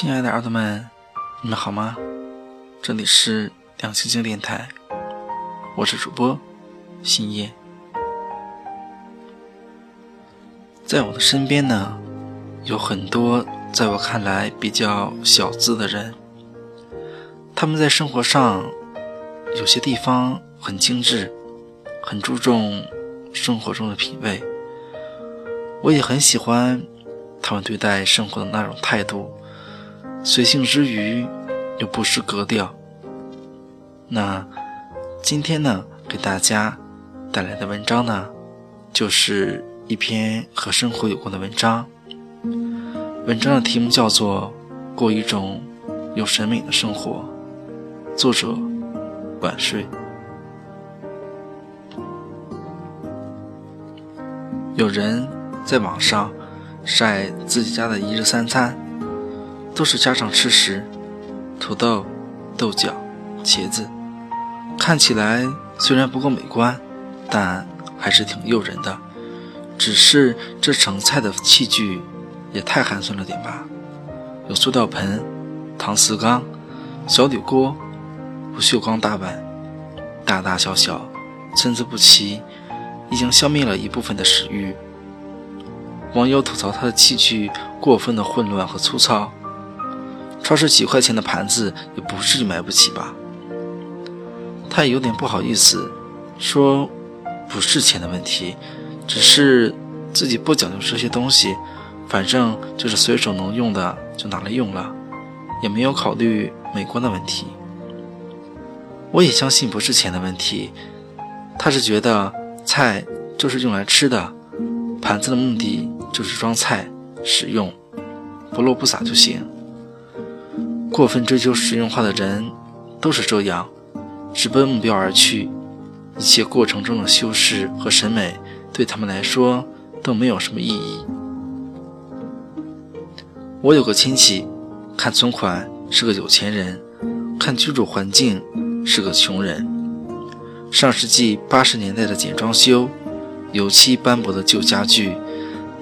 亲爱的耳朵们，你们好吗？这里是两星星电台，我是主播新叶。在我的身边呢，有很多在我看来比较小资的人，他们在生活上有些地方很精致，很注重生活中的品味。我也很喜欢他们对待生活的那种态度，随性之余又不失格调。那今天呢，给大家带来的文章呢，就是。一篇和生活有关的文章，文章的题目叫做《过一种有审美的生活》，作者晚睡。有人在网上晒自己家的一日三餐，都是家常吃食，土豆、豆角、茄子，看起来虽然不够美观，但还是挺诱人的。只是这盛菜的器具也太寒酸了点吧？有塑料盆、搪瓷缸、小铝锅、不锈钢大碗，大大小小，参差不齐，已经消灭了一部分的食欲。网友吐槽他的器具过分的混乱和粗糙，超市几块钱的盘子也不至于买不起吧？他也有点不好意思，说不是钱的问题。只是自己不讲究这些东西，反正就是随手能用的就拿来用了，也没有考虑美观的问题。我也相信不是钱的问题，他是觉得菜就是用来吃的，盘子的目的就是装菜使用，不漏不洒就行。过分追求实用化的人都是这样，直奔目标而去，一切过程中的修饰和审美。对他们来说都没有什么意义。我有个亲戚，看存款是个有钱人，看居住环境是个穷人。上世纪八十年代的简装修，油漆斑驳的旧家具，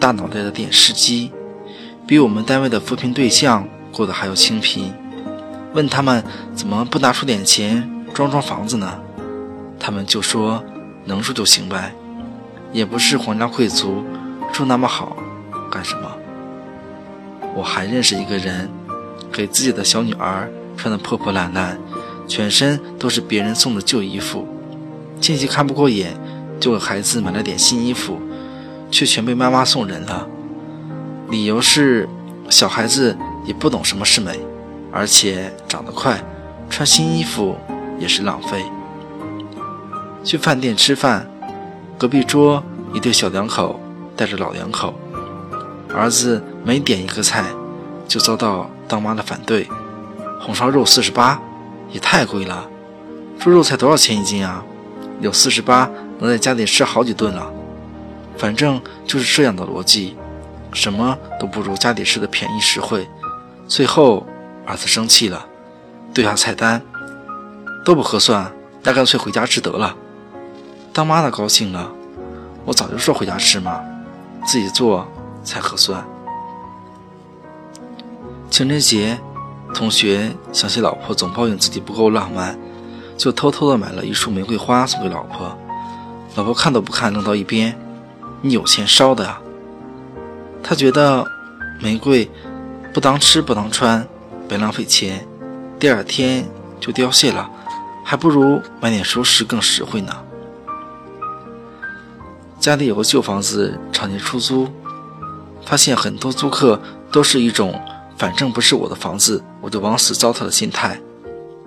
大脑袋的电视机，比我们单位的扶贫对象过得还要清贫。问他们怎么不拿出点钱装装房子呢？他们就说能住就行呗。也不是皇家贵族，住那么好干什么？我还认识一个人，给自己的小女儿穿得破破烂烂，全身都是别人送的旧衣服。亲戚看不过眼，就给孩子买了点新衣服，却全被妈妈送人了。理由是小孩子也不懂什么是美，而且长得快，穿新衣服也是浪费。去饭店吃饭。隔壁桌一对小两口带着老两口，儿子每点一个菜，就遭到当妈的反对。红烧肉四十八，也太贵了。猪肉才多少钱一斤啊？有四十八，能在家里吃好几顿了。反正就是这样的逻辑，什么都不如家里吃的便宜实惠。最后儿子生气了，对下菜单，都不合算，那干脆回家吃得了。当妈的高兴了，我早就说回家吃嘛，自己做才合算。情人节，同学想起老婆总抱怨自己不够浪漫，就偷偷的买了一束玫瑰花送给老婆。老婆看都不看，扔到一边。你有钱烧的啊？他觉得玫瑰不当吃不当穿，白浪费钱，第二天就凋谢了，还不如买点熟食更实惠呢。家里有个旧房子，常年出租，发现很多租客都是一种反正不是我的房子，我就往死糟蹋的心态。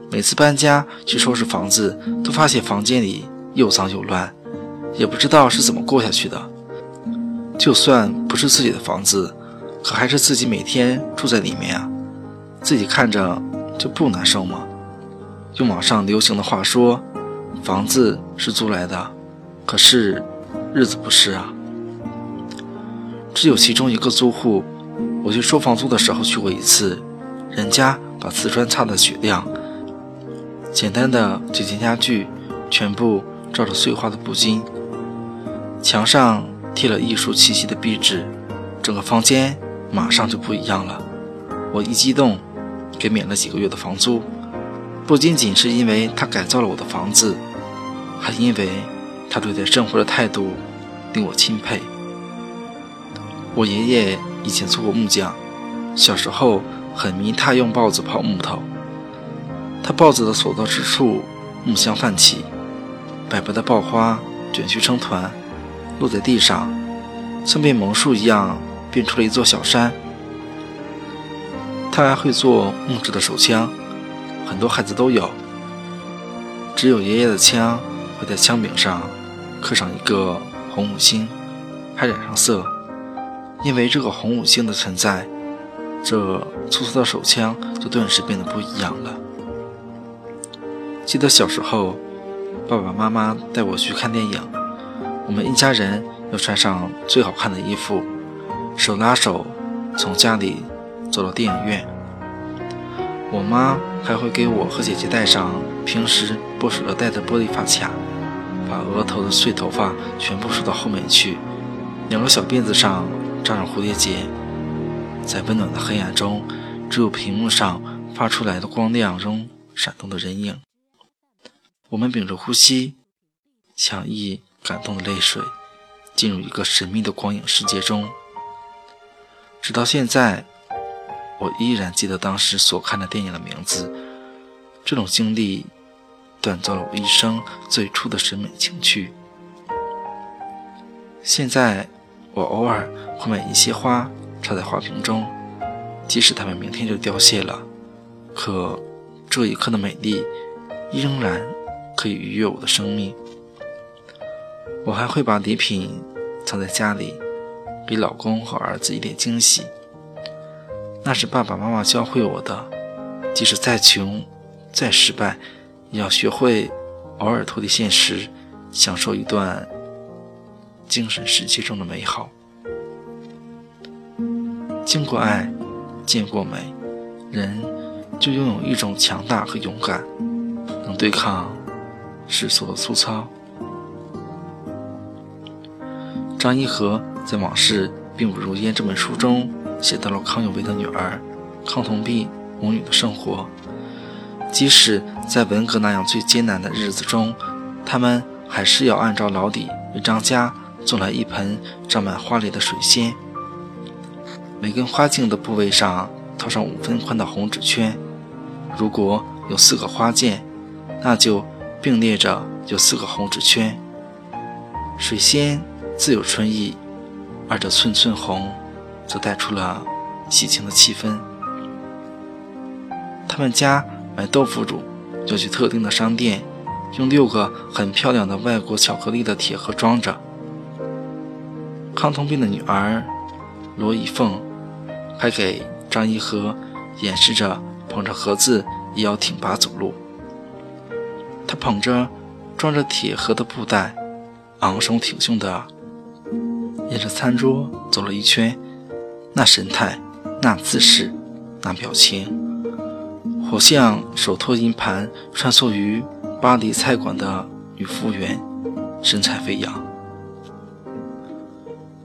每次搬家去收拾房子，都发现房间里又脏又乱，也不知道是怎么过下去的。就算不是自己的房子，可还是自己每天住在里面啊，自己看着就不难受吗？用网上流行的话说，房子是租来的，可是。日子不是啊，只有其中一个租户，我去收房租的时候去过一次，人家把瓷砖擦得雪亮，简单的几件家具全部罩着碎花的布巾，墙上贴了艺术气息的壁纸，整个房间马上就不一样了。我一激动，给免了几个月的房租，不仅仅是因为他改造了我的房子，还因为他对待生活的态度令我钦佩。我爷爷以前做过木匠，小时候很迷他用刨子刨木头，他刨子的所到之处，木香泛起，白白的刨花卷曲成团，落在地上，像变魔术一样变出了一座小山。他还会做木质的手枪，很多孩子都有。只有爷爷的枪会在枪柄上刻上一个红五星，还染上色。因为这个红五星的存在，这粗糙的手枪就顿时变得不一样了。记得小时候，爸爸妈妈带我去看电影，我们一家人要穿上最好看的衣服，手拉手从家里。走到电影院，我妈还会给我和姐姐戴上平时不舍得戴的玻璃发卡，把额头的碎头发全部梳到后面去，两个小辫子上扎上蝴蝶结，在温暖的黑暗中，只有屏幕上发出来的光亮中闪动的人影。我们屏着呼吸，强抑感动的泪水，进入一个神秘的光影世界中，直到现在。我依然记得当时所看的电影的名字，这种经历锻造了我一生最初的审美情趣。现在我偶尔会买一些花插在花瓶中，即使它们明天就凋谢了，可这一刻的美丽仍然可以愉悦我的生命。我还会把礼品藏在家里，给老公和儿子一点惊喜。那是爸爸妈妈教会我的，即使再穷、再失败，也要学会偶尔脱离现实，享受一段精神世界中的美好。经过爱，见过美，人就拥有一种强大和勇敢，能对抗世俗的粗糙。张一和在《往事并不如烟》这本书中。写到了康有为的女儿康同弼母女的生活，即使在文革那样最艰难的日子中，他们还是要按照老底为张家做来一盆长满花蕾的水仙，每根花茎的部位上套上五分宽的红纸圈，如果有四个花件，那就并列着有四个红纸圈。水仙自有春意，而这寸寸红。则带出了喜庆的气氛。他们家买豆腐乳要去特定的商店，用六个很漂亮的外国巧克力的铁盒装着。康同斌的女儿罗以凤还给张一和演示着捧着盒子也要挺拔走路。他捧着装着铁盒的布袋，昂首挺胸的沿着餐桌走了一圈。那神态，那姿势，那表情，活像手托银盘穿梭于巴黎菜馆的女服务员，神采飞扬。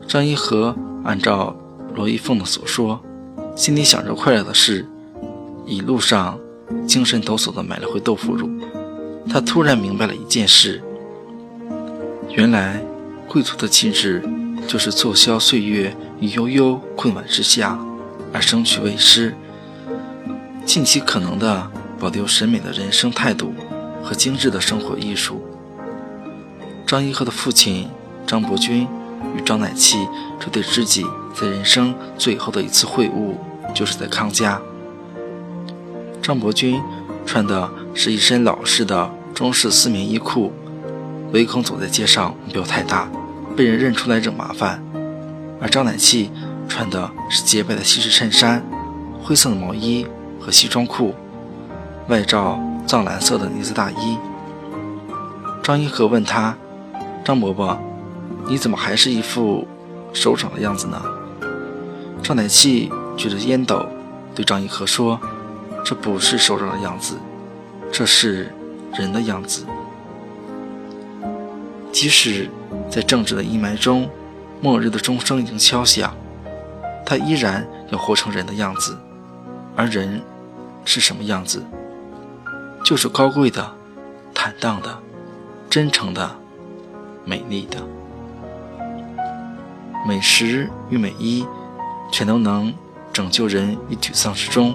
张一和按照罗一凤的所说，心里想着快乐的事，一路上精神抖擞的买了回豆腐乳。他突然明白了一件事：原来贵族的气质。就是错消岁月与悠悠困晚之下，而生趣味诗，尽其可能的保留审美的人生态度和精致的生活艺术。张一和的父亲张伯钧与张乃器这对知己，在人生最后的一次会晤，就是在康家。张伯钧穿的是一身老式的中式丝棉衣裤，唯恐走在街上目标太大。被人认出来惹麻烦，而张乃器穿的是洁白的西式衬衫、灰色的毛衣和西装裤，外罩藏蓝色的呢子大衣。张一和问他：“张伯伯，你怎么还是一副首长的样子呢？”张乃器举着烟斗对张一和说：“这不是首长的样子，这是人的样子。即使……”在政治的阴霾中，末日的钟声已经敲响，他依然要活成人的样子，而人是什么样子？就是高贵的、坦荡的、真诚的、美丽的。美食与美衣，全都能拯救人于沮丧之中。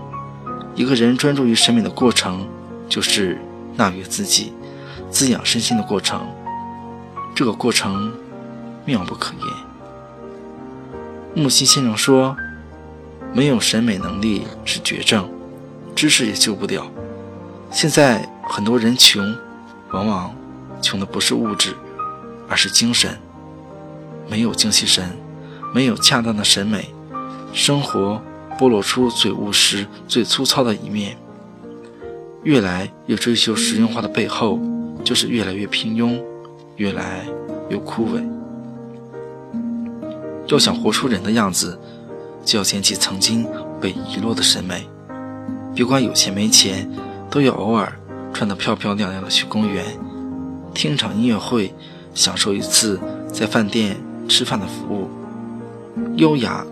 一个人专注于审美的过程，就是纳悦自己、滋养身心的过程。这个过程妙不可言。木心先生说：“没有审美能力是绝症，知识也救不了。”现在很多人穷，往往穷的不是物质，而是精神。没有精气神，没有恰当的审美，生活剥落出最务实、最粗糙的一面。越来越追求实用化的背后，就是越来越平庸，越来越枯萎。要想活出人的样子，就要捡起曾经被遗落的审美。别管有钱没钱，都要偶尔穿得漂漂亮亮的去公园，听场音乐会，享受一次在饭店。吃饭的服务，优雅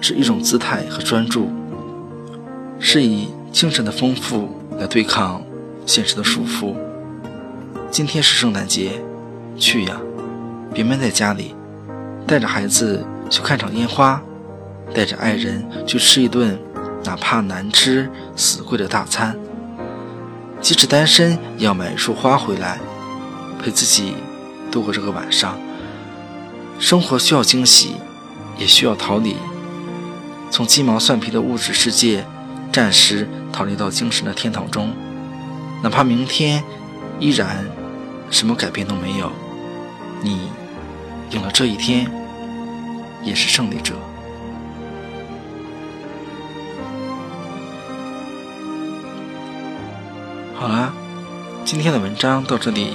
是一种姿态和专注，是以精神的丰富来对抗现实的束缚。今天是圣诞节，去呀，别闷在家里，带着孩子去看场烟花，带着爱人去吃一顿哪怕难吃死贵的大餐。即使单身，也要买一束花回来，陪自己度过这个晚上。生活需要惊喜，也需要逃离。从鸡毛蒜皮的物质世界暂时逃离到精神的天堂中，哪怕明天依然什么改变都没有，你有了这一天也是胜利者。好啦，今天的文章到这里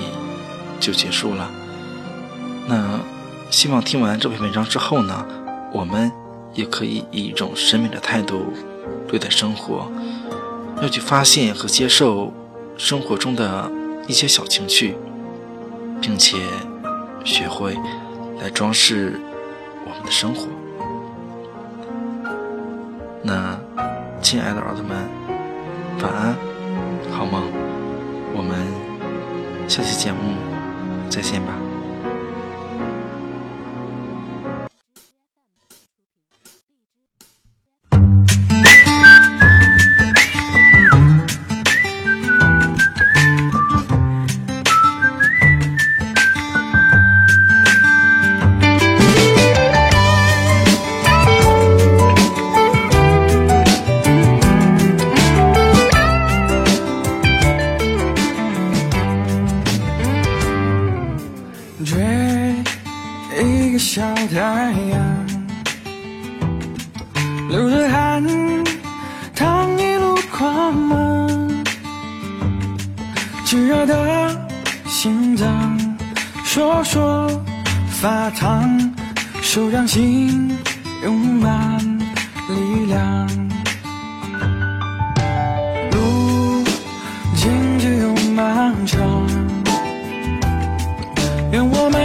就结束了。那。希望听完这篇文章之后呢，我们也可以以一种审美的态度对待生活，要去发现和接受生活中的一些小情趣，并且学会来装饰我们的生活。那，亲爱的奥特曼，晚安，好梦，我们下期节目再见吧。小太阳，流着汗，淌一路狂漫，炙热的心脏，说说发烫，手掌心，用满力量。路，荆棘又漫长。愿我们。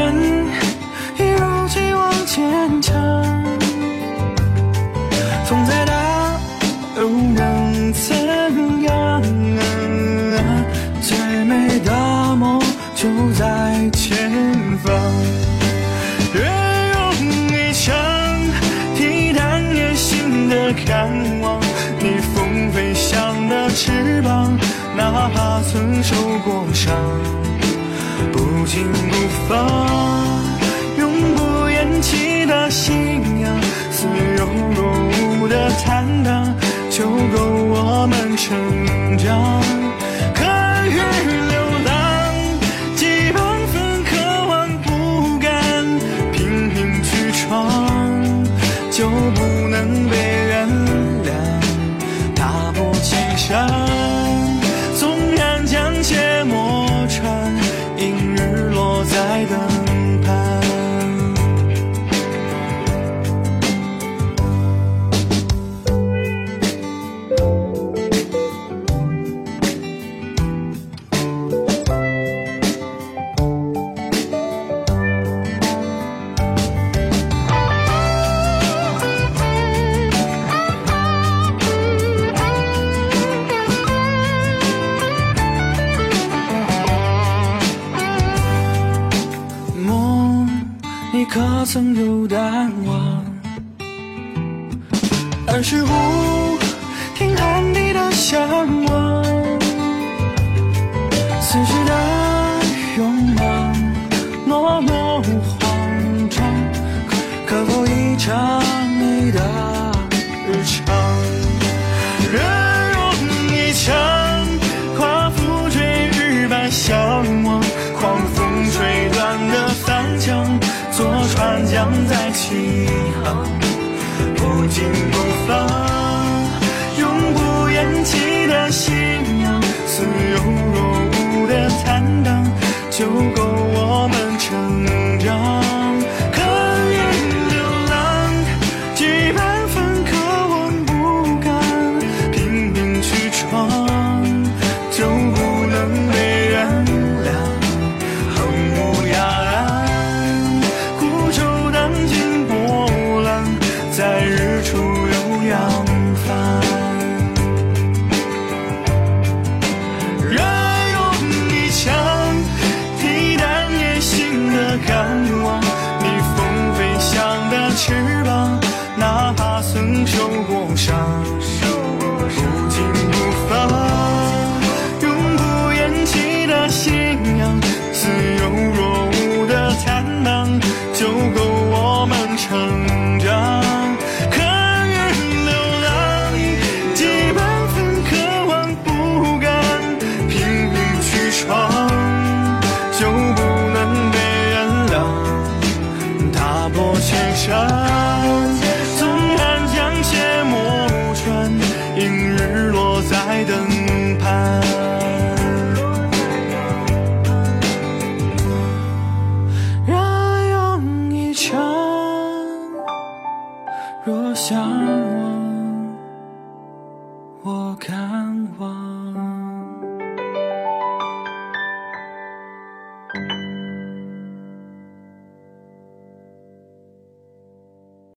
受过伤，不紧不放，永不言弃的信仰，似有若无的坦荡，就够向往。弃的 shine.